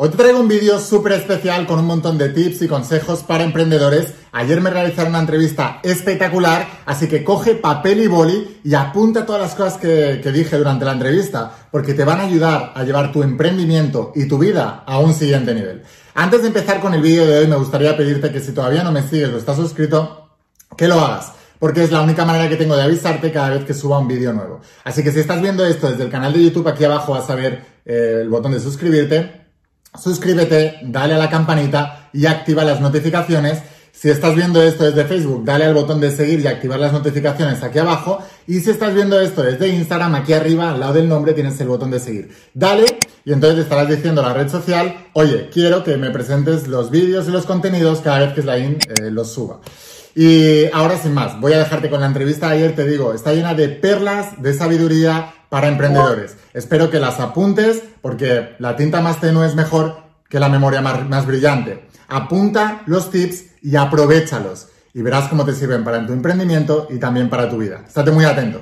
Hoy te traigo un vídeo súper especial con un montón de tips y consejos para emprendedores. Ayer me realizaron una entrevista espectacular, así que coge papel y boli y apunta todas las cosas que, que, dije durante la entrevista, porque te van a ayudar a llevar tu emprendimiento y tu vida a un siguiente nivel. Antes de empezar con el vídeo de hoy, me gustaría pedirte que si todavía no me sigues o estás suscrito, que lo hagas porque es la única manera que tengo de avisarte cada vez que suba un vídeo nuevo. Así que si estás viendo esto desde el canal de YouTube, aquí abajo vas a ver eh, el botón de suscribirte suscríbete, dale a la campanita y activa las notificaciones. Si estás viendo esto desde Facebook, dale al botón de seguir y activar las notificaciones aquí abajo. Y si estás viendo esto desde Instagram, aquí arriba, al lado del nombre, tienes el botón de seguir. Dale y entonces estarás diciendo a la red social, oye, quiero que me presentes los vídeos y los contenidos cada vez que Slain eh, los suba. Y ahora sin más, voy a dejarte con la entrevista de ayer, te digo, está llena de perlas, de sabiduría, para emprendedores. Espero que las apuntes porque la tinta más tenue es mejor que la memoria más, brillante. Apunta los tips y aprovechalos y verás cómo te sirven para tu emprendimiento y también para tu vida. Estate muy atento.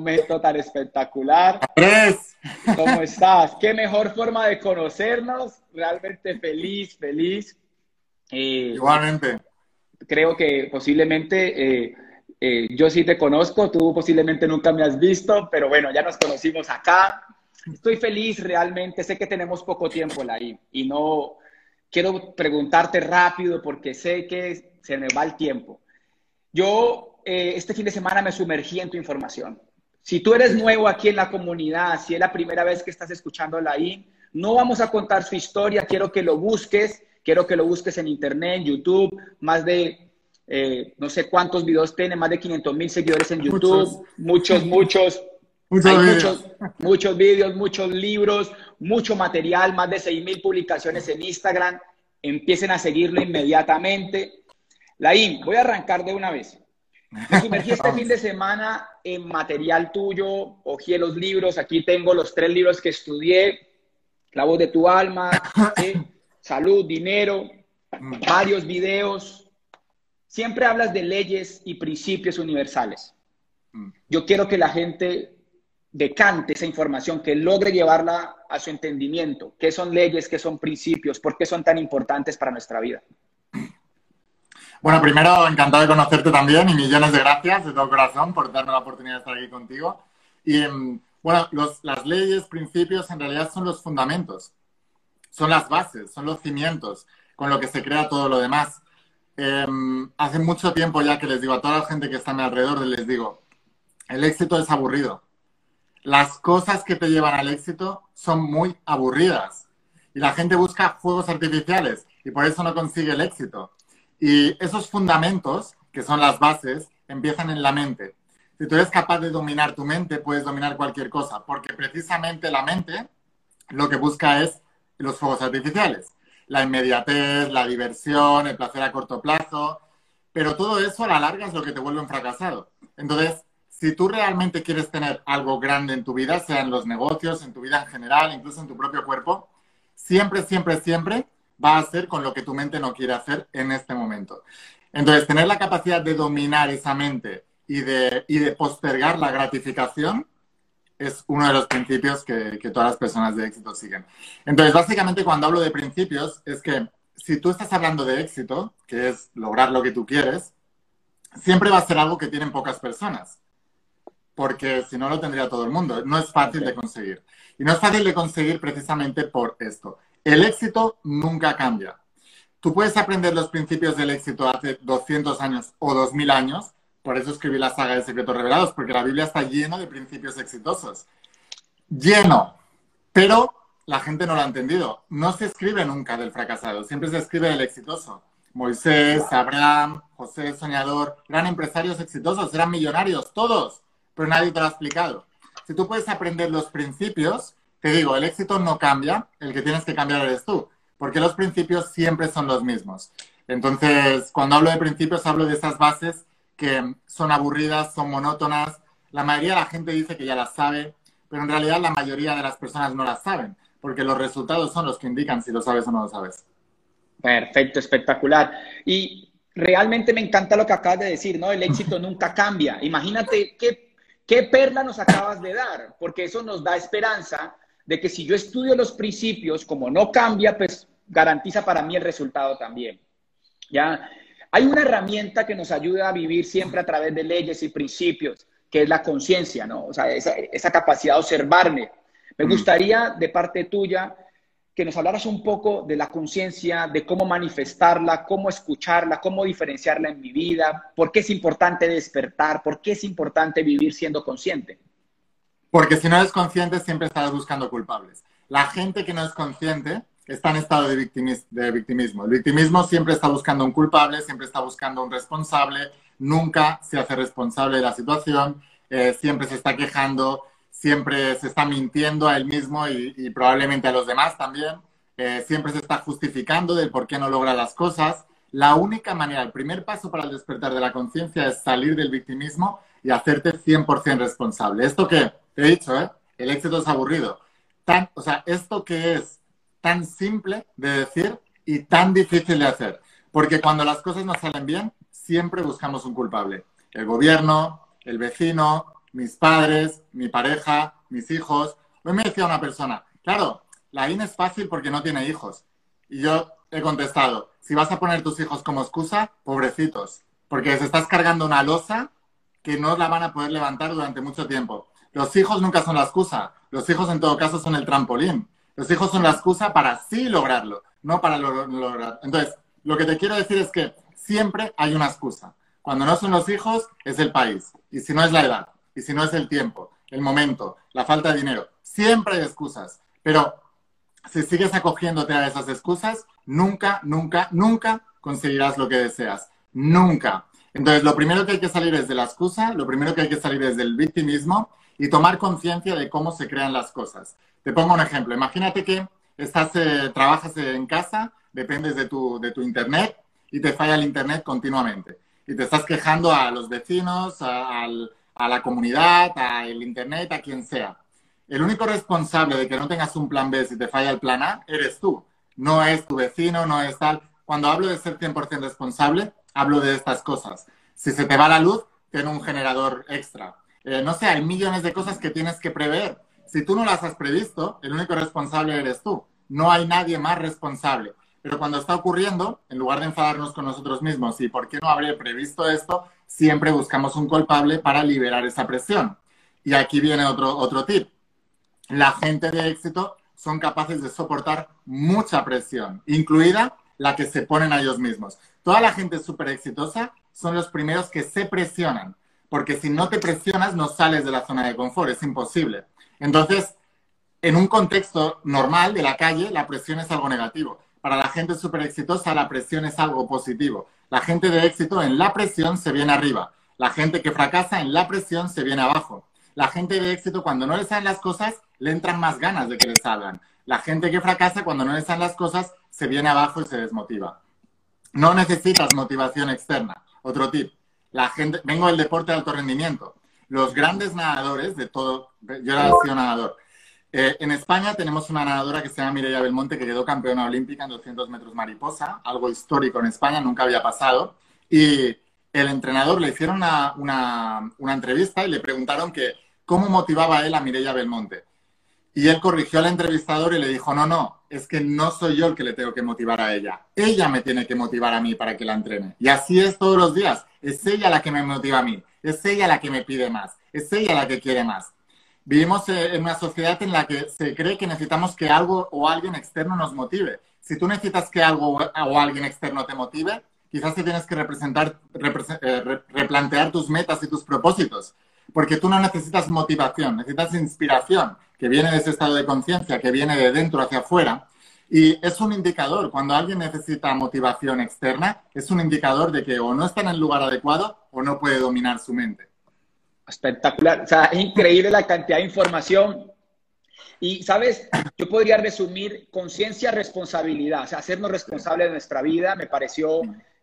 Momento tan espectacular. ¿Cómo estás? Qué mejor forma de conocernos. Realmente feliz, feliz. Eh, Igualmente. Creo que posiblemente eh, eh, yo sí te conozco, tú posiblemente nunca me has visto, pero bueno, ya nos conocimos acá. Estoy feliz realmente, sé que tenemos poco tiempo ahí y no quiero preguntarte rápido porque sé que se me va el tiempo. Yo eh, este fin de semana me sumergí en tu información. Si tú eres nuevo aquí en la comunidad, si es la primera vez que estás escuchando la I, no vamos a contar su historia, quiero que lo busques, quiero que lo busques en internet, en YouTube, más de, eh, no sé cuántos videos tiene, más de 500 mil seguidores en YouTube, muchos, muchos, muchos, muchos, muchos videos, muchos libros, mucho material, más de 6 mil publicaciones en Instagram. Empiecen a seguirlo inmediatamente. Laín, voy a arrancar de una vez. Me sumergí este fin de semana en material tuyo, ojé los libros, aquí tengo los tres libros que estudié, La voz de tu alma, Salud, Dinero, varios videos. Siempre hablas de leyes y principios universales. Yo quiero que la gente decante esa información, que logre llevarla a su entendimiento. ¿Qué son leyes? ¿Qué son principios? ¿Por qué son tan importantes para nuestra vida? Bueno, primero, encantado de conocerte también y millones de gracias de todo corazón por darme la oportunidad de estar aquí contigo. Y em, bueno, las leyes, principios, en realidad son los fundamentos, son las bases, son los cimientos con lo que se crea todo lo demás. Em, hace mucho tiempo ya que les digo a toda la gente que está a mi alrededor, les digo, el éxito es aburrido. Las cosas que te llevan al éxito son muy aburridas. Y la gente busca juegos artificiales y por eso no consigue el éxito. Y esos fundamentos, que son las bases, empiezan en la mente. Si tú eres capaz de dominar tu mente, puedes dominar cualquier cosa, porque precisamente la mente lo que busca es los fuegos artificiales, la inmediatez, la diversión, el placer a corto plazo, pero todo eso a la larga es lo que te vuelve un fracasado. Entonces, si tú realmente quieres tener algo grande en tu vida, sea en los negocios, en tu vida en general, incluso en tu propio cuerpo, siempre, siempre, siempre va a hacer con lo que tu mente no quiere hacer en este momento. Entonces, tener la capacidad de dominar esa mente y de, y de postergar la gratificación es uno de los principios que, que todas las personas de éxito siguen. Entonces, básicamente cuando hablo de principios es que si tú estás hablando de éxito, que es lograr lo que tú quieres, siempre va a ser algo que tienen pocas personas, porque si no lo tendría todo el mundo. No es fácil de conseguir. Y no es fácil de conseguir precisamente por esto. El éxito nunca cambia. Tú puedes aprender los principios del éxito hace 200 años o 2000 años, por eso escribí la saga de Secretos Revelados, porque la Biblia está llena de principios exitosos. Lleno. Pero la gente no lo ha entendido. No se escribe nunca del fracasado, siempre se escribe del exitoso. Moisés, Abraham, José el Soñador, eran empresarios exitosos, eran millonarios, todos, pero nadie te lo ha explicado. Si tú puedes aprender los principios, te digo, el éxito no cambia, el que tienes que cambiar eres tú, porque los principios siempre son los mismos. Entonces, cuando hablo de principios, hablo de esas bases que son aburridas, son monótonas. La mayoría de la gente dice que ya las sabe, pero en realidad la mayoría de las personas no las saben, porque los resultados son los que indican si lo sabes o no lo sabes. Perfecto, espectacular. Y realmente me encanta lo que acabas de decir, ¿no? El éxito nunca cambia. Imagínate qué, qué perla nos acabas de dar, porque eso nos da esperanza de que si yo estudio los principios, como no cambia, pues garantiza para mí el resultado también. ¿ya? Hay una herramienta que nos ayuda a vivir siempre a través de leyes y principios, que es la conciencia, ¿no? O sea, esa, capacidad de observarme. Me gustaría, de parte tuya, que nos hablaras un poco de la conciencia, de cómo manifestarla, cómo escucharla, cómo diferenciarla en mi vida, por qué es importante despertar, por qué es importante vivir siendo consciente. Porque si no eres consciente, siempre estás buscando culpables. La gente que no es consciente está en estado de, victimismo. El victimismo siempre está buscando un culpable, siempre está buscando un responsable, nunca se hace responsable de la situación, eh, siempre se está quejando, siempre se está mintiendo a él mismo y, probablemente a los demás también, eh, siempre se está justificando del por qué no logra las cosas. La única manera, el primer paso para el despertar de la conciencia es salir del victimismo y hacerte 100% responsable. Esto que he dicho, ¿eh? el éxito es aburrido. Tan, o sea, esto que es tan simple de decir y tan difícil de hacer. Porque cuando las cosas no salen bien, siempre buscamos un culpable. El gobierno, el vecino, mis padres, mi pareja, mis hijos. Hoy me decía una persona, claro, la IN es fácil porque no tiene hijos. Y yo he contestado, si vas a poner tus hijos como excusa, pobrecitos, porque les estás cargando una losa que no la van a poder levantar durante mucho tiempo. Los hijos nunca son la excusa, los hijos en todo caso son el trampolín. Los hijos son la excusa para sí lograrlo, no para lograr. Entonces, lo que te quiero decir es que siempre hay una excusa. Cuando no son los hijos, es el país. Y si no es la edad, y si no es el tiempo, el momento, la falta de dinero, siempre hay excusas. Pero si sigues acogiéndote a esas excusas, nunca, nunca, nunca conseguirás lo que deseas. Nunca. Entonces, lo primero que hay que salir es de la excusa, lo primero que hay que salir es del victimismo y tomar conciencia de cómo se crean las cosas. Te pongo un ejemplo. Imagínate que estás, eh, trabajas en casa, dependes de tu, de tu internet y te falla el internet continuamente. Y te estás quejando a los vecinos, a, a la comunidad, al internet, a quien sea. El único responsable de que no tengas un plan B si te falla el plan A eres tú. No es tu vecino, no es tal. Cuando hablo de ser 100% responsable, hablo de estas cosas. Si se te va la luz, ten un generador extra. Eh, no sé, hay millones de cosas que tienes que prever. Si tú no las has previsto, el único responsable eres tú. No hay nadie más responsable. Pero cuando está ocurriendo, en lugar de enfadarnos con nosotros mismos y por qué no habré previsto esto, siempre buscamos un culpable para liberar esa presión. Y aquí viene otro, otro tip. La gente de éxito son capaces de soportar mucha presión, incluida la que se ponen a ellos mismos. Toda la gente súper exitosa son los primeros que se presionan, porque si no te presionas no sales de la zona de confort, es imposible. Entonces, en un contexto normal de la calle, la presión es algo negativo. Para la gente súper exitosa, la presión es algo positivo. La gente de éxito en la presión se viene arriba. La gente que fracasa en la presión se viene abajo. La gente de éxito, cuando no le salen las cosas, le entran más ganas de que le salgan. La gente que fracasa, cuando no le salen las cosas, se viene abajo y se desmotiva. No necesitas motivación externa. Otro tip. La gente, vengo del deporte de alto rendimiento los grandes nadadores de todo, yo era sido nadador. Eh, en España tenemos una nadadora que se llama Mireia Belmonte, que quedó campeona olímpica en 200 metros mariposa, algo histórico en España, nunca había pasado. Y el entrenador le hicieron una, una, entrevista y le preguntaron que cómo motivaba él a Mireia Belmonte. Y él corrigió al entrevistador y le dijo, no, no, es que no soy yo el que le tengo que motivar a ella. Ella me tiene que motivar a mí para que la entrene. Y así es todos los días. Es ella la que me motiva a mí. Es ella la que me pide más, es ella la que quiere más. Vivimos eh, en una sociedad en la que se cree que necesitamos que algo o alguien externo nos motive. Si tú necesitas que algo o alguien externo te motive, quizás te tienes que representar, eh, replantear tus metas y tus propósitos, porque tú no necesitas motivación, necesitas inspiración, que viene de ese estado de conciencia, que viene de dentro hacia afuera, y es un indicador, cuando alguien necesita motivación externa, es un indicador de que o no está en el lugar adecuado o no puede dominar su mente. Espectacular, o sea, es increíble la cantidad de información. Y, ¿sabes? Yo podría resumir conciencia, responsabilidad, o sea, hacernos responsables de nuestra vida. Me pareció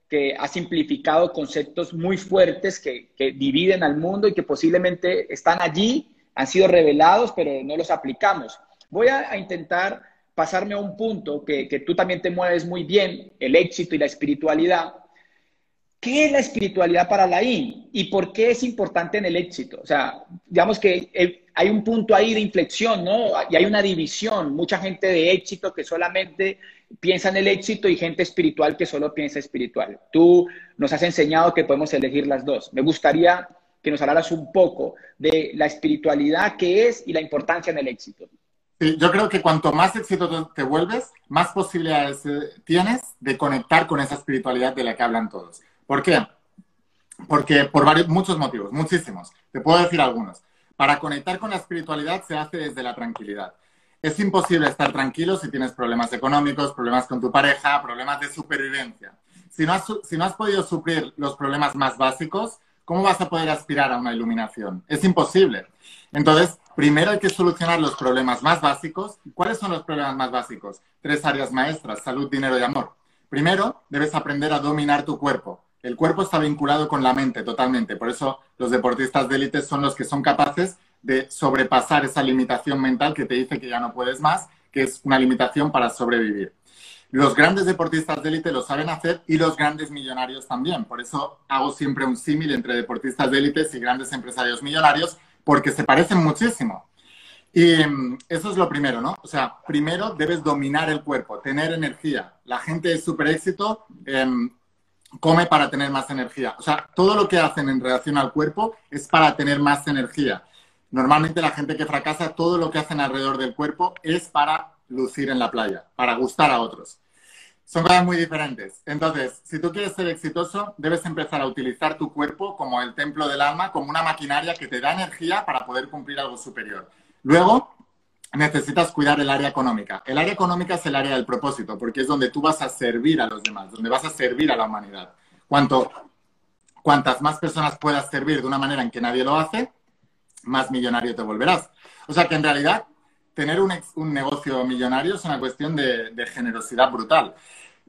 que ha simplificado conceptos muy fuertes que, que dividen al mundo y que posiblemente están allí, han sido revelados, pero no los aplicamos. Voy a, a intentar pasarme a un punto que, que, tú también te mueves muy bien, el éxito y la espiritualidad. ¿Qué es la espiritualidad para la I? ¿Y por qué es importante en el éxito? O sea, digamos que el, hay un punto ahí de inflexión, ¿no? Y hay una división, mucha gente de éxito que solamente piensa en el éxito y gente espiritual que solo piensa espiritual. Tú nos has enseñado que podemos elegir las dos. Me gustaría que nos hablaras un poco de la espiritualidad que es y la importancia en el éxito. Yo creo que cuanto más éxito te vuelves, más posibilidades tienes de conectar con esa espiritualidad de la que hablan todos. ¿Por qué? Porque por varios, muchos motivos, muchísimos. Te puedo decir algunos. Para conectar con la espiritualidad se hace desde la tranquilidad. Es imposible estar tranquilo si tienes problemas económicos, problemas con tu pareja, problemas de supervivencia. Si no has, si no has podido suplir los problemas más básicos, ¿cómo vas a poder aspirar a una iluminación? Es imposible. Entonces, primero hay que solucionar los problemas más básicos. ¿Cuáles son los problemas más básicos? Tres áreas maestras, salud, dinero y amor. Primero, debes aprender a dominar tu cuerpo. El cuerpo está vinculado con la mente totalmente. Por eso los deportistas de élite son los que son capaces de sobrepasar esa limitación mental que te dice que ya no puedes más, que es una limitación para sobrevivir. Los grandes deportistas de élite lo saben hacer y los grandes millonarios también. Por eso hago siempre un símil entre deportistas de élite y grandes empresarios millonarios, porque se parecen muchísimo. Y mm, eso es lo primero, ¿no? O sea, primero debes dominar el cuerpo, tener energía. La gente de super éxito em, come para tener más energía. O sea, todo lo que hacen en relación al cuerpo es para tener más energía. Normalmente la gente que fracasa, todo lo que hacen alrededor del cuerpo es para lucir en la playa, para gustar a otros. Son cosas muy diferentes. Entonces, si tú quieres ser exitoso, debes empezar a utilizar tu cuerpo como el templo del alma, como una maquinaria que te da energía para poder cumplir algo superior. Luego, necesitas cuidar el área económica. El área económica es el área del propósito, porque es donde tú vas a servir a los demás, donde vas a servir a la humanidad. Cuanto, cuantas más personas puedas servir de una manera en que nadie lo hace, más millonario te volverás. O sea que en realidad tener un, un negocio millonario es una cuestión de, de generosidad brutal,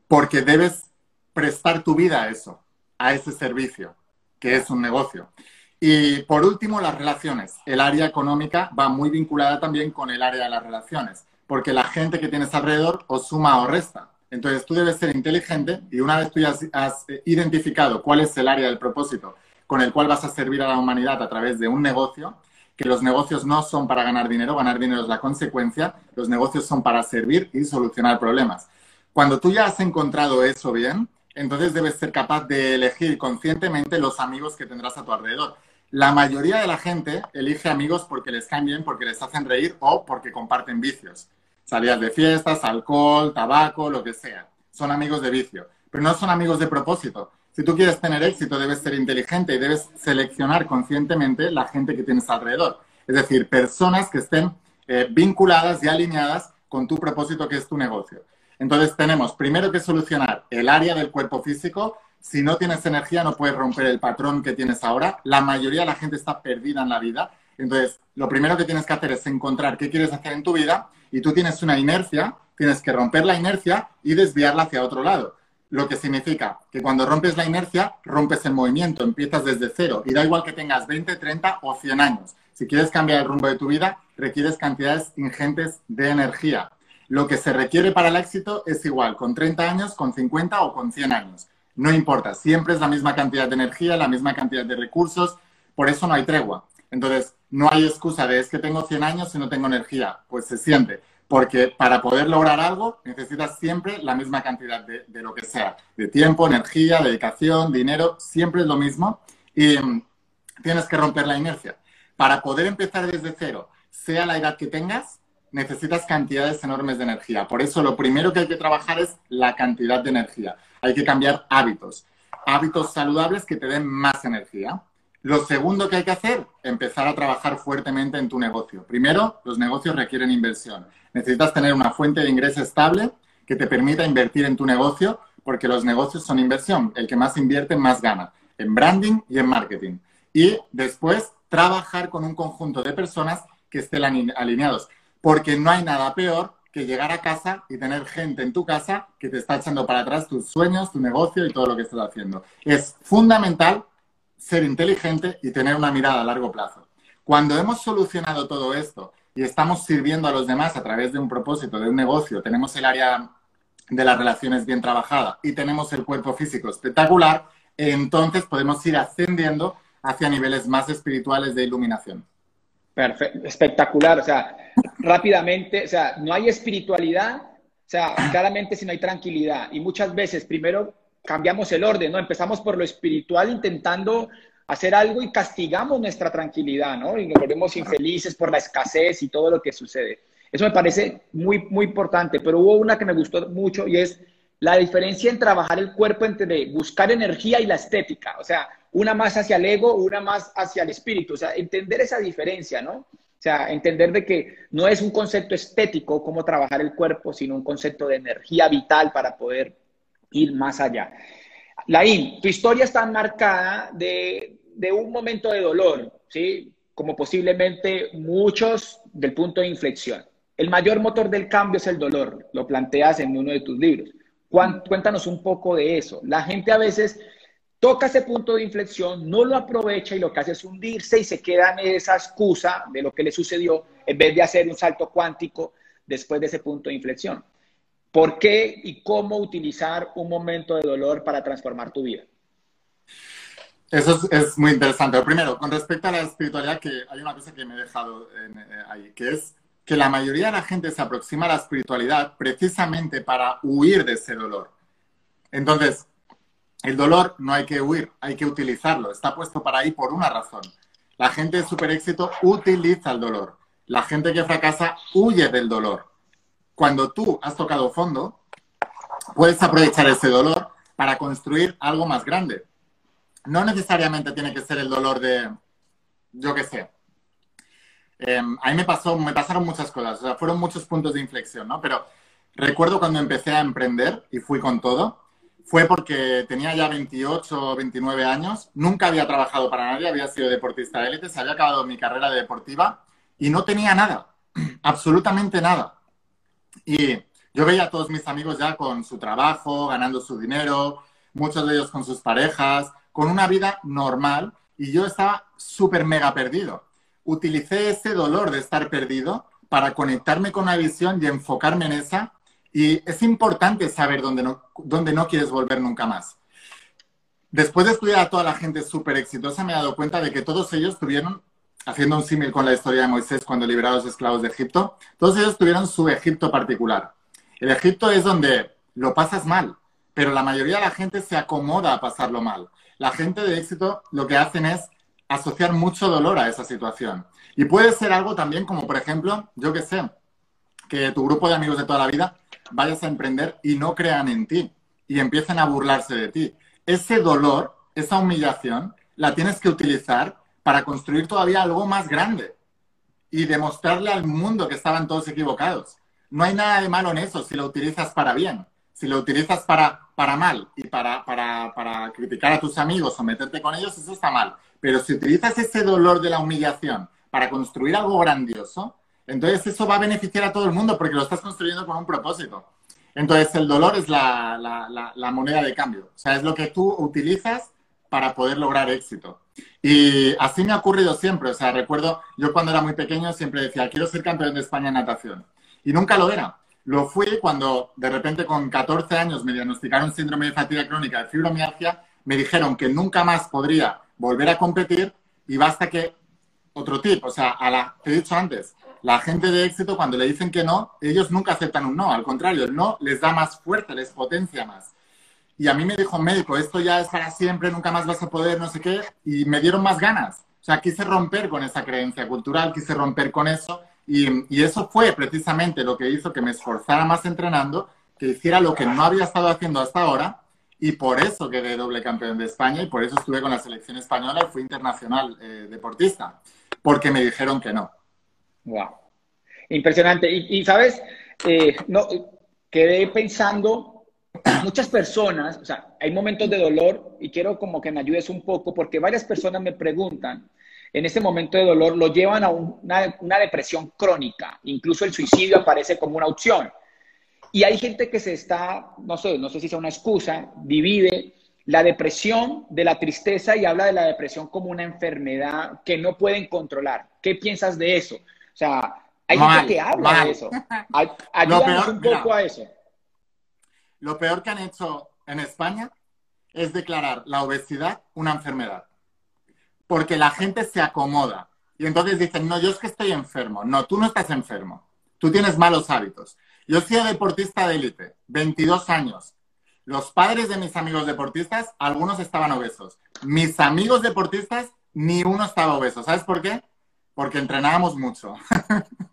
porque debes prestar tu vida a eso, a ese servicio, que es un negocio. Y por último, las relaciones. El área económica va muy vinculada también con el área de las relaciones, porque la gente que tienes alrededor o suma o resta. Entonces tú debes ser inteligente y una vez tú ya has identificado cuál es el área del propósito con el cual vas a servir a la humanidad a través de un negocio, que los negocios no son para ganar dinero, ganar dinero es la consecuencia, los negocios son para servir y solucionar problemas. Cuando tú ya has encontrado eso bien, entonces debes ser capaz de elegir conscientemente los amigos que tendrás a tu alrededor la mayoría de la gente elige amigos porque les caen bien, porque les hacen reír o porque comparten vicios. Salidas de fiestas, alcohol, tabaco, lo que sea. Son amigos de vicio, pero no son amigos de propósito. Si tú quieres tener éxito, debes ser inteligente y debes seleccionar conscientemente la gente que tienes alrededor. Es decir, personas que estén eh, vinculadas y alineadas con tu propósito, que es tu negocio. Entonces tenemos primero que solucionar el área del cuerpo físico, si no tienes energía, no puedes romper el patrón que tienes ahora. La mayoría de la gente está perdida en la vida. Entonces, lo primero que tienes que hacer es encontrar qué quieres hacer en tu vida y tú tienes una inercia, tienes que romper la inercia y desviarla hacia otro lado. Lo que significa que cuando rompes la inercia, rompes el movimiento, empiezas desde cero. Y da igual que tengas 20, 30 o 100 años. Si quieres cambiar el rumbo de tu vida, requieres cantidades ingentes de energía. Lo que se requiere para el éxito es igual con 30 años, con 50 o con 100 años. No importa, siempre es la misma cantidad de energía, la misma cantidad de recursos, por eso no hay tregua. Entonces, no hay excusa de es que tengo 100 años y no tengo energía. Pues se siente, porque para poder lograr algo necesitas siempre la misma cantidad de, lo que sea, de tiempo, energía, dedicación, dinero, siempre es lo mismo y mm, tienes que romper la inercia. Para poder empezar desde cero, sea la edad que tengas, necesitas cantidades enormes de energía. Por eso lo primero que hay que trabajar es la cantidad de energía hay que cambiar hábitos. Hábitos saludables que te den más energía. Lo segundo que hay que hacer, empezar a trabajar fuertemente en tu negocio. Primero, los negocios requieren inversión. Necesitas tener una fuente de ingreso estable que te permita invertir en tu negocio, porque los negocios son inversión. El que más invierte, más gana, en branding y en marketing. Y después, trabajar con un conjunto de personas que estén alineados. porque no hay nada peor que llegar a casa y tener gente en tu casa que te está echando para atrás tus sueños, tu negocio y todo lo que estás haciendo. Es fundamental ser inteligente y tener una mirada a largo plazo. Cuando hemos solucionado todo esto y estamos sirviendo a los demás a través de un propósito, de un negocio, tenemos el área de las relaciones bien trabajada y tenemos el cuerpo físico espectacular, entonces podemos ir ascendiendo hacia niveles más espirituales de iluminación. Perfecto, espectacular. O sea, rápidamente, o sea, no hay espiritualidad, o sea, claramente si no hay tranquilidad. Y muchas veces primero cambiamos el orden, ¿no? Empezamos por lo espiritual intentando hacer algo y castigamos nuestra tranquilidad, ¿no? Y nos volvemos infelices por la escasez y todo lo que sucede. Eso me parece muy, muy importante, pero hubo una que me gustó mucho y es la diferencia en trabajar el cuerpo entre buscar energía y la estética. O sea, una más hacia el ego, una más hacia el espíritu. O sea, entender esa diferencia, ¿no? O sea, entender de que no es un concepto estético como trabajar el cuerpo, sino un concepto de energía vital para poder ir más allá. Laín, tu historia está marcada de, de un momento de dolor, ¿sí? Como posiblemente muchos del punto de inflexión. El mayor motor del cambio es el dolor, lo planteas en uno de tus libros. Cuéntanos un poco de eso. La gente a veces toca ese punto de inflexión, no lo aprovecha y lo que hace es hundirse y se queda en esa excusa de lo que le sucedió en vez de hacer un salto cuántico después de ese punto de inflexión. ¿Por qué y cómo utilizar un momento de dolor para transformar tu vida? Eso es, muy interesante. primero, con respecto a la espiritualidad, que hay una cosa que me he dejado eh, ahí, que es que la mayoría de la gente se aproxima a la espiritualidad precisamente para huir de ese dolor. Entonces, el dolor no hay que huir, hay que utilizarlo. Está puesto para ahí por una razón. La gente de super éxito utiliza el dolor. La gente que fracasa huye del dolor. Cuando tú has tocado fondo, puedes aprovechar ese dolor para construir algo más grande. No necesariamente tiene que ser el dolor de, yo qué sé, eh, a mí me, pasó, me pasaron muchas cosas, o sea, fueron muchos puntos de inflexión, ¿no? Pero recuerdo cuando empecé a emprender y fui con todo, fue porque tenía ya 28 o 29 años, nunca había trabajado para nadie, había sido deportista de élite, se había acabado mi carrera deportiva y no tenía nada, absolutamente nada. Y yo veía a todos mis amigos ya con su trabajo, ganando su dinero, muchos de ellos con sus parejas, con una vida normal y yo estaba súper mega perdido utilicé ese dolor de estar perdido para conectarme con una visión y enfocarme en esa. Y es importante saber dónde no, dónde no quieres volver nunca más. Después de estudiar a toda la gente súper exitosa, me he dado cuenta de que todos ellos tuvieron, haciendo un símil con la historia de Moisés cuando liberó a los esclavos de Egipto, todos ellos tuvieron su Egipto particular. El Egipto es donde lo pasas mal, pero la mayoría de la gente se acomoda a pasarlo mal. La gente de éxito lo que hacen es asociar mucho dolor a esa situación. Y puede ser algo también como, por ejemplo, yo que sé, que tu grupo de amigos de toda la vida vayas a emprender y no crean en ti y empiecen a burlarse de ti. Ese dolor, esa humillación, la tienes que utilizar para construir todavía algo más grande y demostrarle al mundo que estaban todos equivocados. No hay nada de malo en eso si lo utilizas para bien. Si lo utilizas para, para mal y para, para, para criticar a tus amigos o meterte con ellos, eso está mal. Pero si utilizas ese dolor de la humillación para construir algo grandioso, entonces eso va a beneficiar a todo el mundo porque lo estás construyendo con un propósito. Entonces el dolor es la, la, moneda de cambio. O sea, es lo que tú utilizas para poder lograr éxito. Y así me ha ocurrido siempre. O sea, recuerdo, yo cuando era muy pequeño siempre decía, quiero ser campeón de España en natación. Y nunca lo era. Lo fui cuando de repente con 14 años me diagnosticaron síndrome de fatiga crónica de fibromialgia, me dijeron que nunca más podría volver a competir y basta que otro tip, o sea, a la, te he dicho antes, la gente de éxito cuando le dicen que no, ellos nunca aceptan un no, al contrario, el no les da más fuerza, les potencia más. Y a mí me dijo un médico, esto ya es para siempre, nunca más vas a poder, no sé qué, y me dieron más ganas. O sea, quise romper con esa creencia cultural, quise romper con eso, y, y eso fue precisamente lo que hizo que me esforzara más entrenando, que hiciera lo que no había estado haciendo hasta ahora, y por eso quedé doble campeón de España y por eso estuve con la selección española y fui internacional eh, deportista, porque me dijeron que no. Wow. Impresionante. Y, sabes, eh, no, quedé pensando, muchas personas, o sea, hay momentos de dolor y quiero como que me ayudes un poco porque varias personas me preguntan, en ese momento de dolor lo llevan a una, una depresión crónica. Incluso el suicidio aparece como una opción. Y hay gente que se está, no sé, no sé si sea una excusa, divide la depresión de la tristeza y habla de la depresión como una enfermedad que no pueden controlar. ¿Qué piensas de eso? O sea, hay gente que habla de eso. Ayúdanos un poco a eso. Lo peor que han hecho en España es declarar la obesidad una enfermedad. Porque la gente se acomoda. Y entonces dicen, no, yo es que estoy enfermo. No, tú no estás enfermo. Tú tienes malos hábitos. Yo soy deportista de élite, 22 años. Los padres de mis amigos deportistas, algunos estaban obesos. Mis amigos deportistas, ni uno estaba obeso. ¿Sabes por qué? Porque entrenábamos mucho.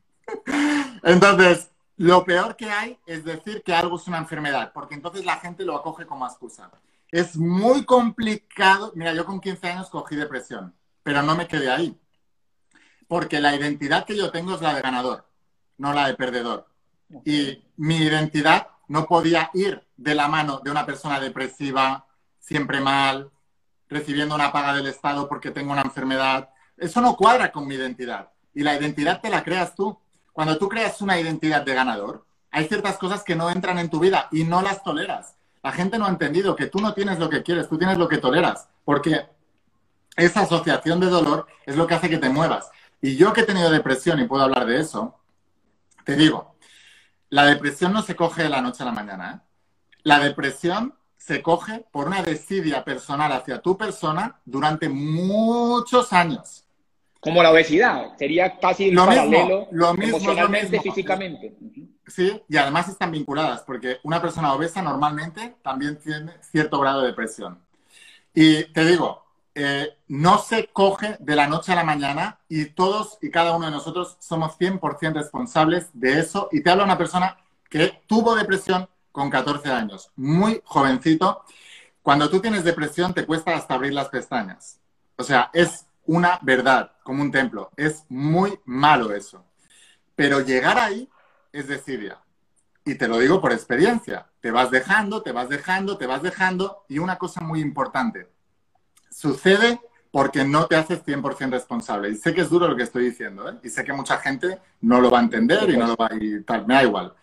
entonces, lo peor que hay es decir que algo es una enfermedad, porque entonces la gente lo acoge como excusa. Es muy complicado. Mira, yo con 15 años cogí depresión, pero no me quedé ahí. Porque la identidad que yo tengo es la de ganador, no la de perdedor. Y mi identidad no podía ir de la mano de una persona depresiva, siempre mal, recibiendo una paga del Estado porque tengo una enfermedad. Eso no cuadra con mi identidad. Y la identidad te la creas tú. Cuando tú creas una identidad de ganador, hay ciertas cosas que no entran en tu vida y no las toleras. La gente no ha entendido que tú no tienes lo que quieres, tú tienes lo que toleras. Porque esa asociación de dolor es lo que hace que te muevas. Y yo que he tenido depresión y puedo hablar de eso, te digo, la depresión no se coge de la noche a la mañana. ¿eh? La depresión se coge por una desidia personal hacia tu persona durante muchos años. Como la obesidad, sería casi lo paralelo lo mismo, emocionalmente, físicamente. Sí, y además están vinculadas, porque una persona obesa normalmente también tiene cierto grado de depresión. Y te digo, eh, no se coge de la noche a la mañana y todos y cada uno de nosotros somos 100% responsables de eso. Y te habla una persona que tuvo depresión con 14 años, muy jovencito. Cuando tú tienes depresión te cuesta hasta abrir las pestañas. O sea, es una verdad, como un templo. Es muy malo eso. Pero llegar ahí es desidia. Y te lo digo por experiencia. Te vas dejando, te vas dejando, te vas dejando. Y una cosa muy importante, sucede porque no te haces 100% responsable. Y sé que es duro lo que estoy diciendo, ¿eh? y sé que mucha gente no lo va a entender y no lo va a... Y tal, me da igual.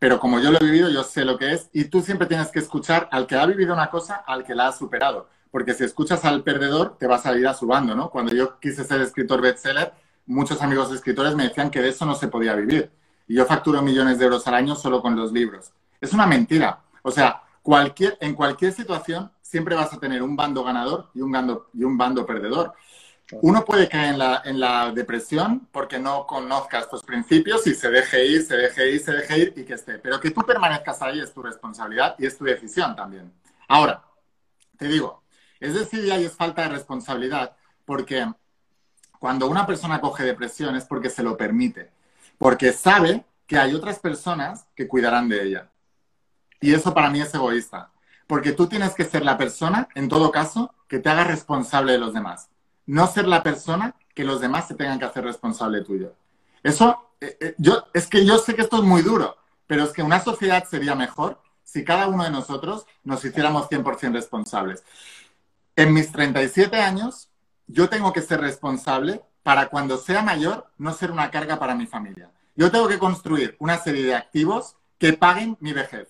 Pero como yo lo he vivido, yo sé lo que es, y tú siempre tienes que escuchar al que ha vivido una cosa, al que la ha superado. Porque si escuchas al perdedor, te vas a ir a su bando, ¿no? Cuando yo quise ser escritor bestseller, muchos amigos escritores me decían que de eso no se podía vivir. Y yo facturo millones de euros al año solo con los libros. Es una mentira. O sea, cualquier, en cualquier situación siempre vas a tener un bando ganador y un bando, y un bando perdedor. Uno puede caer en la, en la depresión porque no conozca estos principios y se deje ir, se deje ir, se deje ir y que esté. Pero que tú permanezcas ahí es tu responsabilidad y es tu decisión también. Ahora, te digo, es decir, ya es falta de responsabilidad porque cuando una persona coge depresión es porque se lo permite, porque sabe que hay otras personas que cuidarán de ella. Y eso para mí es egoísta. Porque tú tienes que ser la persona, en todo caso, que te haga responsable de los demás. No ser la persona que los demás se tengan que hacer responsable tuyo. Eso, eh, eh, yo, es que yo sé que esto es muy duro, pero es que una sociedad sería mejor si cada uno de nosotros nos hiciéramos 100% responsables. En mis 37 años, yo tengo que ser responsable para cuando sea mayor no ser una carga para mi familia. Yo tengo que construir una serie de activos que paguen mi vejez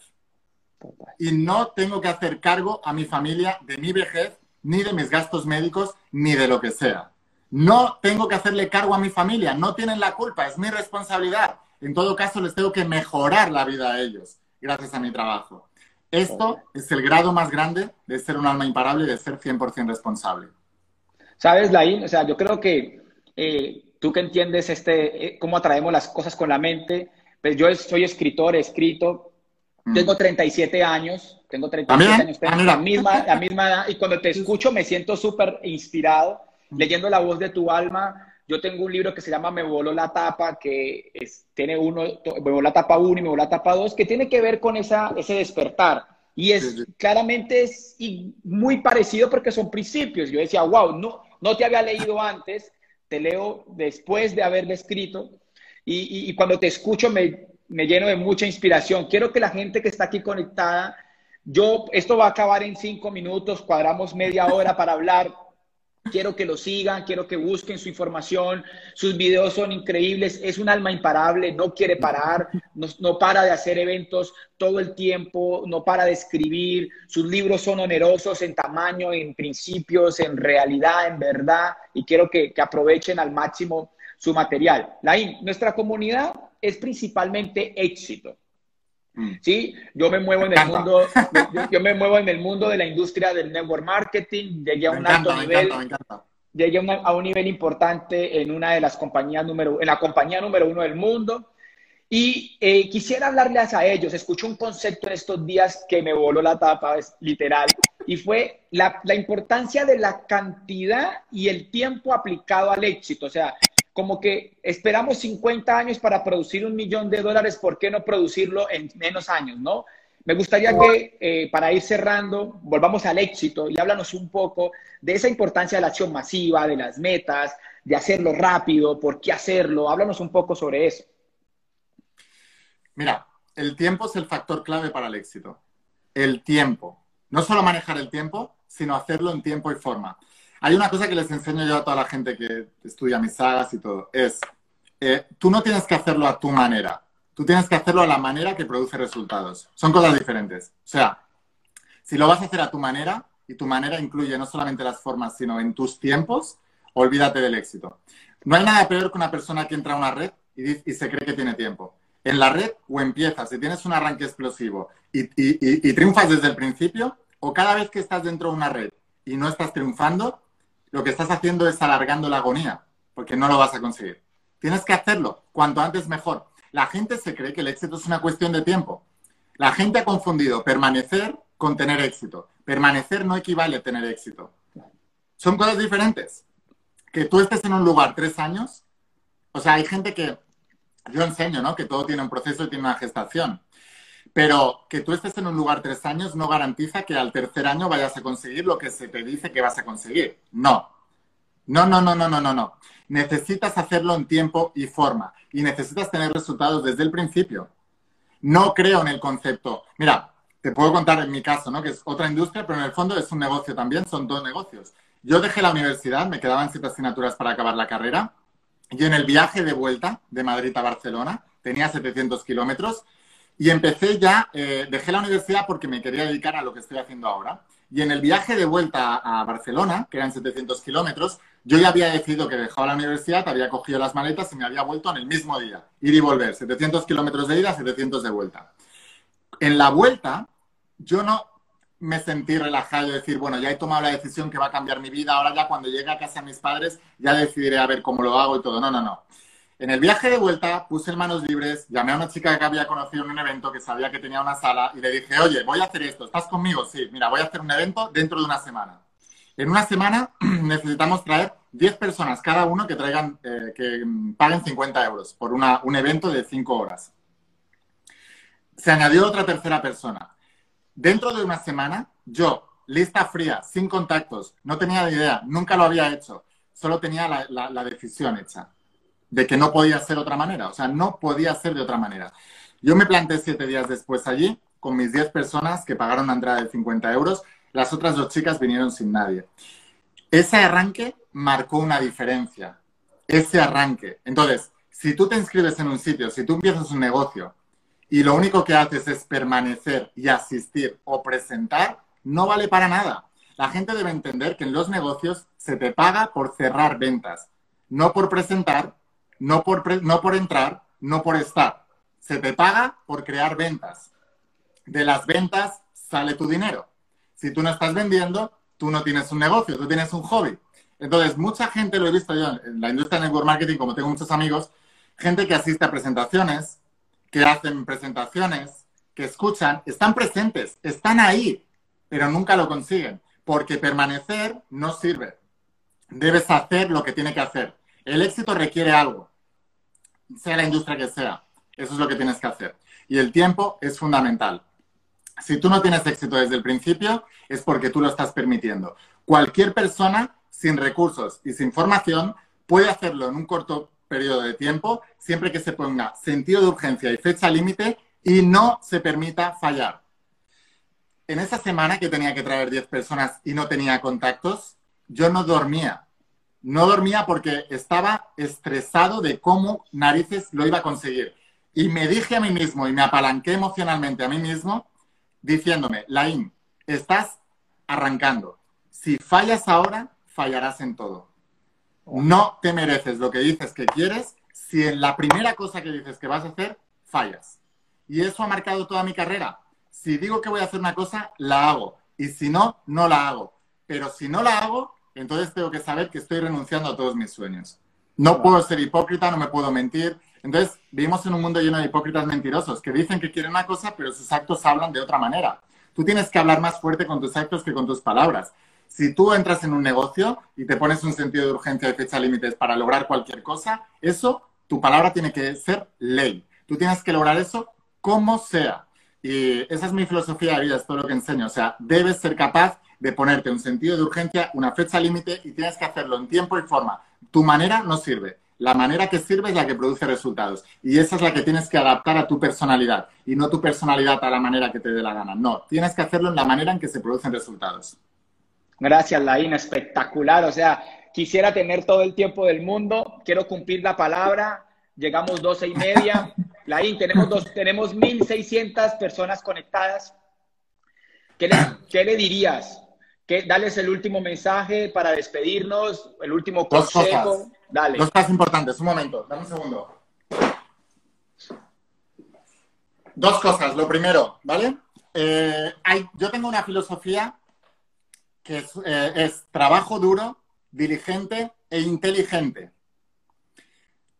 y no tengo que hacer cargo a mi familia de mi vejez, ni de mis gastos médicos, ni de lo que sea. No tengo que hacerle cargo a mi familia, no tienen la culpa, es mi responsabilidad. En todo caso, les tengo que mejorar la vida a ellos, gracias a mi trabajo. Esto es el grado más grande de ser un alma imparable y de ser 100% responsable. ¿Sabes, Laín? O sea, yo creo que eh, tú que entiendes este, eh, cómo atraemos las cosas con la mente, pues yo soy escritor, he escrito, tengo 37 mm. años, tengo 37 años, tengo la misma, la misma edad, y cuando te escucho me siento súper inspirado, mm. leyendo La voz de tu alma. Yo tengo un libro que se llama Me voló la tapa, que es, tiene uno, me voló la tapa 1 y me voló la tapa 2, que tiene que ver con esa, ese despertar. Y es claramente es muy parecido porque son principios. Yo decía, wow, no, no te había leído antes, leo después de haberle escrito. Y, y cuando te escucho me, me lleno de mucha inspiración. Quiero que la gente que está aquí conectada, yo, esto va a acabar en cinco minutos, cuadramos media hora para hablar. Quiero que lo sigan, quiero que busquen su información, sus videos son increíbles, es un alma imparable, no quiere parar, no, no, para de hacer eventos todo el tiempo, no para de escribir, sus libros son onerosos en tamaño, en principios, en realidad, en verdad, y quiero que, que aprovechen al máximo su material. Lain, nuestra comunidad es principalmente éxito. Mm. Sí, yo me muevo en el mundo, yo, me muevo en el mundo de la industria del network marketing, llegué a un alto nivel, llegué a, un nivel importante en una de las compañías número, en la compañía número uno del mundo. Y eh, quisiera hablarles a ellos. Escuché un concepto en estos días que me voló la tapa, es literal, y fue la, la importancia de la cantidad y el tiempo aplicado al éxito. O sea, como que esperamos 50 años para producir un millón de dólares, ¿por qué no producirlo en menos años, no? Me gustaría que, eh, para ir cerrando, volvamos al éxito y háblanos un poco de esa importancia de la acción masiva, de las metas, de hacerlo rápido, por qué hacerlo. Háblanos un poco sobre eso. Mira, el tiempo es el factor clave para el éxito. El tiempo. No solo manejar el tiempo, sino hacerlo en tiempo y forma. Hay una cosa que les enseño yo a toda la gente que estudia mis sagas y todo, es, eh, tú no tienes que hacerlo a tu manera, tú tienes que hacerlo a la manera que produce resultados. Son cosas diferentes. O sea, si lo vas a hacer a tu manera, y tu manera incluye no solamente las formas, sino en tus tiempos, olvídate del éxito. No hay nada peor que una persona que entra a una red y, se cree que tiene tiempo. En la red o empiezas, si tienes un arranque explosivo y triunfas desde el principio, o cada vez que estás dentro de una red y no estás triunfando, lo que estás haciendo es alargando la agonía, porque no lo vas a conseguir. Tienes que hacerlo, cuanto antes mejor. La gente se cree que el éxito es una cuestión de tiempo. La gente ha confundido permanecer con tener éxito. Permanecer no equivale a tener éxito. Son cosas diferentes. Que tú estés en un lugar tres años, o sea, hay gente que, yo enseño, ¿no? Que todo tiene un proceso y tiene una gestación. Pero que tú estés en un lugar tres años no garantiza que al tercer año vayas a conseguir lo que se te dice que vas a conseguir. No. No, no, no, no, no, no. Necesitas hacerlo en tiempo y forma. Y necesitas tener resultados desde el principio. No creo en el concepto. Mira, te puedo contar en mi caso, ¿no? Que es otra industria, pero en el fondo es un negocio también, son dos negocios. Yo dejé la universidad, me quedaban siete asignaturas para acabar la carrera. Y en el viaje de vuelta de Madrid a Barcelona, tenía 700 kilómetros, y empecé ya, eh, dejé la universidad porque me quería dedicar a lo que estoy haciendo ahora. Y en el viaje de vuelta a Barcelona, que eran 700 kilómetros, yo ya había decidido que dejaba la universidad, había cogido las maletas y me había vuelto en el mismo día. Ir y volver, 700 kilómetros de ida, 700 de vuelta. En la vuelta, yo no me sentí relajado y decir, bueno, ya he tomado la decisión que va a cambiar mi vida, ahora ya cuando llegue a casa de mis padres ya decidiré a ver cómo lo hago y todo. No, no, no. En el viaje de vuelta puse en manos libres, llamé a una chica que había conocido en un evento que sabía que tenía una sala y le dije, oye, voy a hacer esto, ¿estás conmigo? Sí, mira, voy a hacer un evento dentro de una semana. En una semana necesitamos traer 10 personas cada uno que traigan, eh, que paguen 50 euros por una, un evento de 5 horas. Se añadió otra tercera persona. Dentro de una semana, yo, lista fría, sin contactos, no tenía ni idea, nunca lo había hecho, solo tenía la decisión hecha de que no podía ser otra manera. O sea, no podía ser de otra manera. Yo me planté siete días después allí con mis diez personas que pagaron una entrada de 50 euros. Las otras dos chicas vinieron sin nadie. Ese arranque marcó una diferencia. Ese arranque. Entonces, si tú te inscribes en un sitio, si tú empiezas un negocio y lo único que haces es permanecer y asistir o presentar, no vale para nada. La gente debe entender que en los negocios se te paga por cerrar ventas, no por presentar no por, no por entrar, no por estar. Se te paga por crear ventas. De las ventas sale tu dinero. Si tú no estás vendiendo, tú no tienes un negocio, tú tienes un hobby. Entonces, mucha gente, lo he visto yo en la industria del network marketing, como tengo muchos amigos, gente que asiste a presentaciones, que hacen presentaciones, que escuchan, están presentes, están ahí, pero nunca lo consiguen, porque permanecer no sirve. Debes hacer lo que tiene que hacer. El éxito requiere algo, sea la industria que sea. Eso es lo que tienes que hacer. Y el tiempo es fundamental. Si tú no tienes éxito desde el principio, es porque tú lo estás permitiendo. Cualquier persona sin recursos y sin formación puede hacerlo en un corto periodo de tiempo, siempre que se ponga sentido de urgencia y fecha límite y no se permita fallar. En esa semana que tenía que traer 10 personas y no tenía contactos, yo no dormía. No dormía porque estaba estresado de cómo narices lo iba a conseguir. Y me dije a mí mismo y me apalanqué emocionalmente a mí mismo diciéndome, Laín, estás arrancando. Si fallas ahora, fallarás en todo. No te mereces lo que dices que quieres si en la primera cosa que dices que vas a hacer, fallas. Y eso ha marcado toda mi carrera. Si digo que voy a hacer una cosa, la hago. Y si no, no la hago. Pero si no la hago, entonces tengo que saber que estoy renunciando a todos mis sueños. No puedo ser hipócrita, no me puedo mentir. Entonces, vivimos en un mundo lleno de hipócritas mentirosos que dicen que quieren una cosa, pero sus actos hablan de otra manera. Tú tienes que hablar más fuerte con tus actos que con tus palabras. Si tú entras en un negocio y te pones un sentido de urgencia de fecha límites para lograr cualquier cosa, eso, tu palabra tiene que ser ley. Tú tienes que lograr eso como sea. Y esa es mi filosofía de vida, es todo lo que enseño. O sea, debes ser capaz de ponerte un sentido de urgencia, una fecha límite y tienes que hacerlo en tiempo y forma. Tu manera no sirve. La manera que sirve es la que produce resultados. Y esa es la que tienes que adaptar a tu personalidad y no tu personalidad a la manera que te dé la gana. No, tienes que hacerlo en la manera en que se producen resultados. Gracias, Laín, espectacular. O sea, quisiera tener todo el tiempo del mundo, quiero cumplir la palabra. Llegamos doce y media. Laín, tenemos, dos, tenemos 1.600 personas conectadas. ¿Qué le, ¿Qué le dirías ¿Qué, dales el último mensaje para despedirnos, el último consejo. Dos cosas. Dale. Dos cosas importantes. Un momento, dame un segundo. Dos cosas. Lo primero, ¿vale? Eh, hay, yo tengo una filosofía que es, eh, es trabajo duro, diligente e inteligente.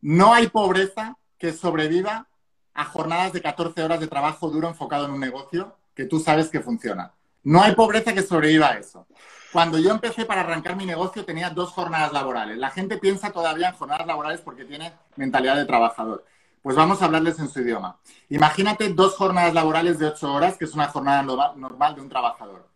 No hay pobreza que sobreviva a jornadas de 14 horas de trabajo duro enfocado en un negocio que tú sabes que funciona. No hay pobreza que sobreviva a eso. Cuando yo empecé para arrancar mi negocio tenía dos jornadas laborales. La gente piensa todavía en jornadas laborales porque tiene mentalidad de trabajador. Pues vamos a hablarles en su idioma. Imagínate dos jornadas laborales de ocho horas, que es una jornada normal de un trabajador.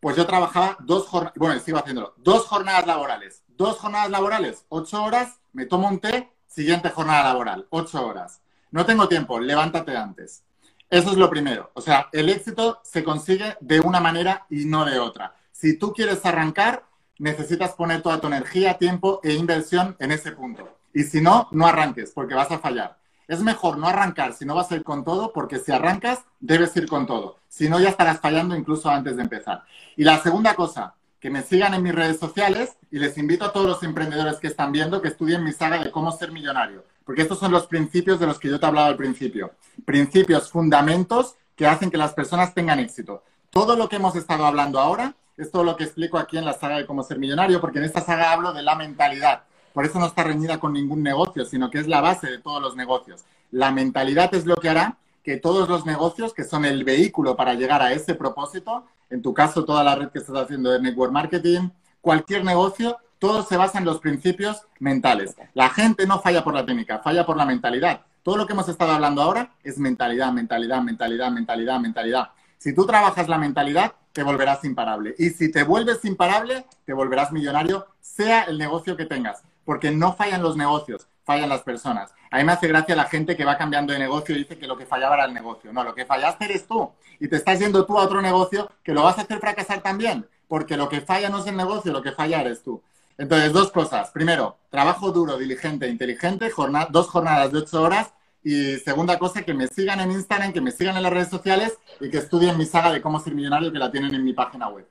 Pues yo trabajaba dos jornadas, bueno, sigo haciéndolo, dos jornadas laborales. Dos jornadas laborales, ocho horas, me tomo un té, siguiente jornada laboral, ocho horas. No tengo tiempo, levántate antes. Eso es lo primero. O sea, el éxito se consigue de una manera y no de otra. Si tú quieres arrancar, necesitas poner toda tu energía, tiempo e inversión en ese punto. Y si no, no arranques porque vas a fallar. Es mejor no arrancar si no vas a ir con todo, porque si arrancas, debes ir con todo. Si no, ya estarás fallando incluso antes de empezar. Y la segunda cosa, que me sigan en mis redes sociales y les invito a todos los emprendedores que están viendo que estudien mi saga de cómo ser millonario porque estos son los principios de los que yo te hablaba al principio. Principios, fundamentos que hacen que las personas tengan éxito. Todo lo que hemos estado hablando ahora es todo lo que explico aquí en la saga de cómo ser millonario, porque en esta saga hablo de la mentalidad. Por eso no está reñida con ningún negocio, sino que es la base de todos los negocios. La mentalidad es lo que hará que todos los negocios, que son el vehículo para llegar a ese propósito, en tu caso toda la red que estás haciendo de network marketing, cualquier negocio todo se basa en los principios mentales. La gente no falla por la técnica, falla por la mentalidad. Todo lo que hemos estado hablando ahora es mentalidad, mentalidad, mentalidad, mentalidad, mentalidad. Si tú trabajas la mentalidad, te volverás imparable. Y si te vuelves imparable, te volverás millonario, sea el negocio que tengas. Porque no fallan los negocios, fallan las personas. A mí me hace gracia la gente que va cambiando de negocio y dice que lo que fallaba era el negocio. No, lo que fallaste eres tú. Y te estás yendo tú a otro negocio que lo vas a hacer fracasar también. Porque lo que falla no es el negocio, lo que falla eres tú. Entonces, dos cosas. Primero, trabajo duro, diligente, inteligente, dos jornadas de ocho horas. Y segunda cosa, que me sigan en Instagram, que me sigan en las redes sociales y que estudien mi saga de cómo ser millonario que la tienen en mi página web.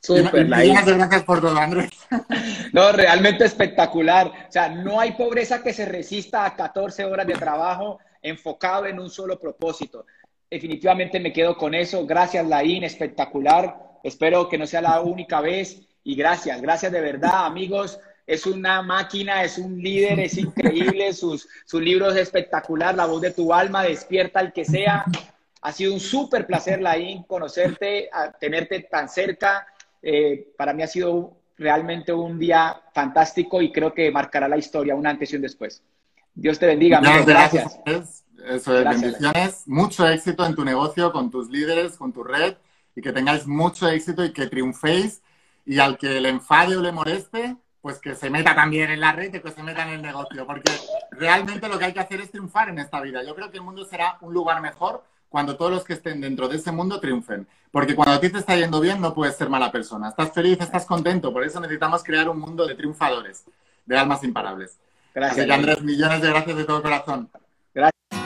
Súper, Muchas gracias por todo, Andrés. No, realmente espectacular. O sea, no hay pobreza que se resista a 14 horas de trabajo enfocado en un solo propósito. Definitivamente me quedo con eso. Gracias, Laín, espectacular. Espero que no sea la única vez y gracias, gracias de verdad, amigos. Es una máquina, es un líder, es increíble, sus, sus libros es espectacular, La voz de tu alma, despierta al que sea. Ha sido un súper placer, Laín, conocerte, tenerte tan cerca. Eh, para mí ha sido realmente un día fantástico y creo que marcará la historia un antes y un después. Dios te bendiga, amigos. Gracias. Eso es, bendiciones. Mucho éxito en tu negocio, con tus líderes, con tu red y que tengáis mucho éxito y que triunféis y al que le enfade o le moleste, pues que se meta también en la red y que se meta en el negocio, porque realmente lo que hay que hacer es triunfar en esta vida. Yo creo que el mundo será un lugar mejor cuando todos los que estén dentro de ese mundo triunfen. Porque cuando a ti te está yendo bien, no puedes ser mala persona. Estás feliz, estás contento. Por eso necesitamos crear un mundo de triunfadores, de almas imparables. Gracias. Así que, Andrés, millones de gracias de todo corazón. Gracias.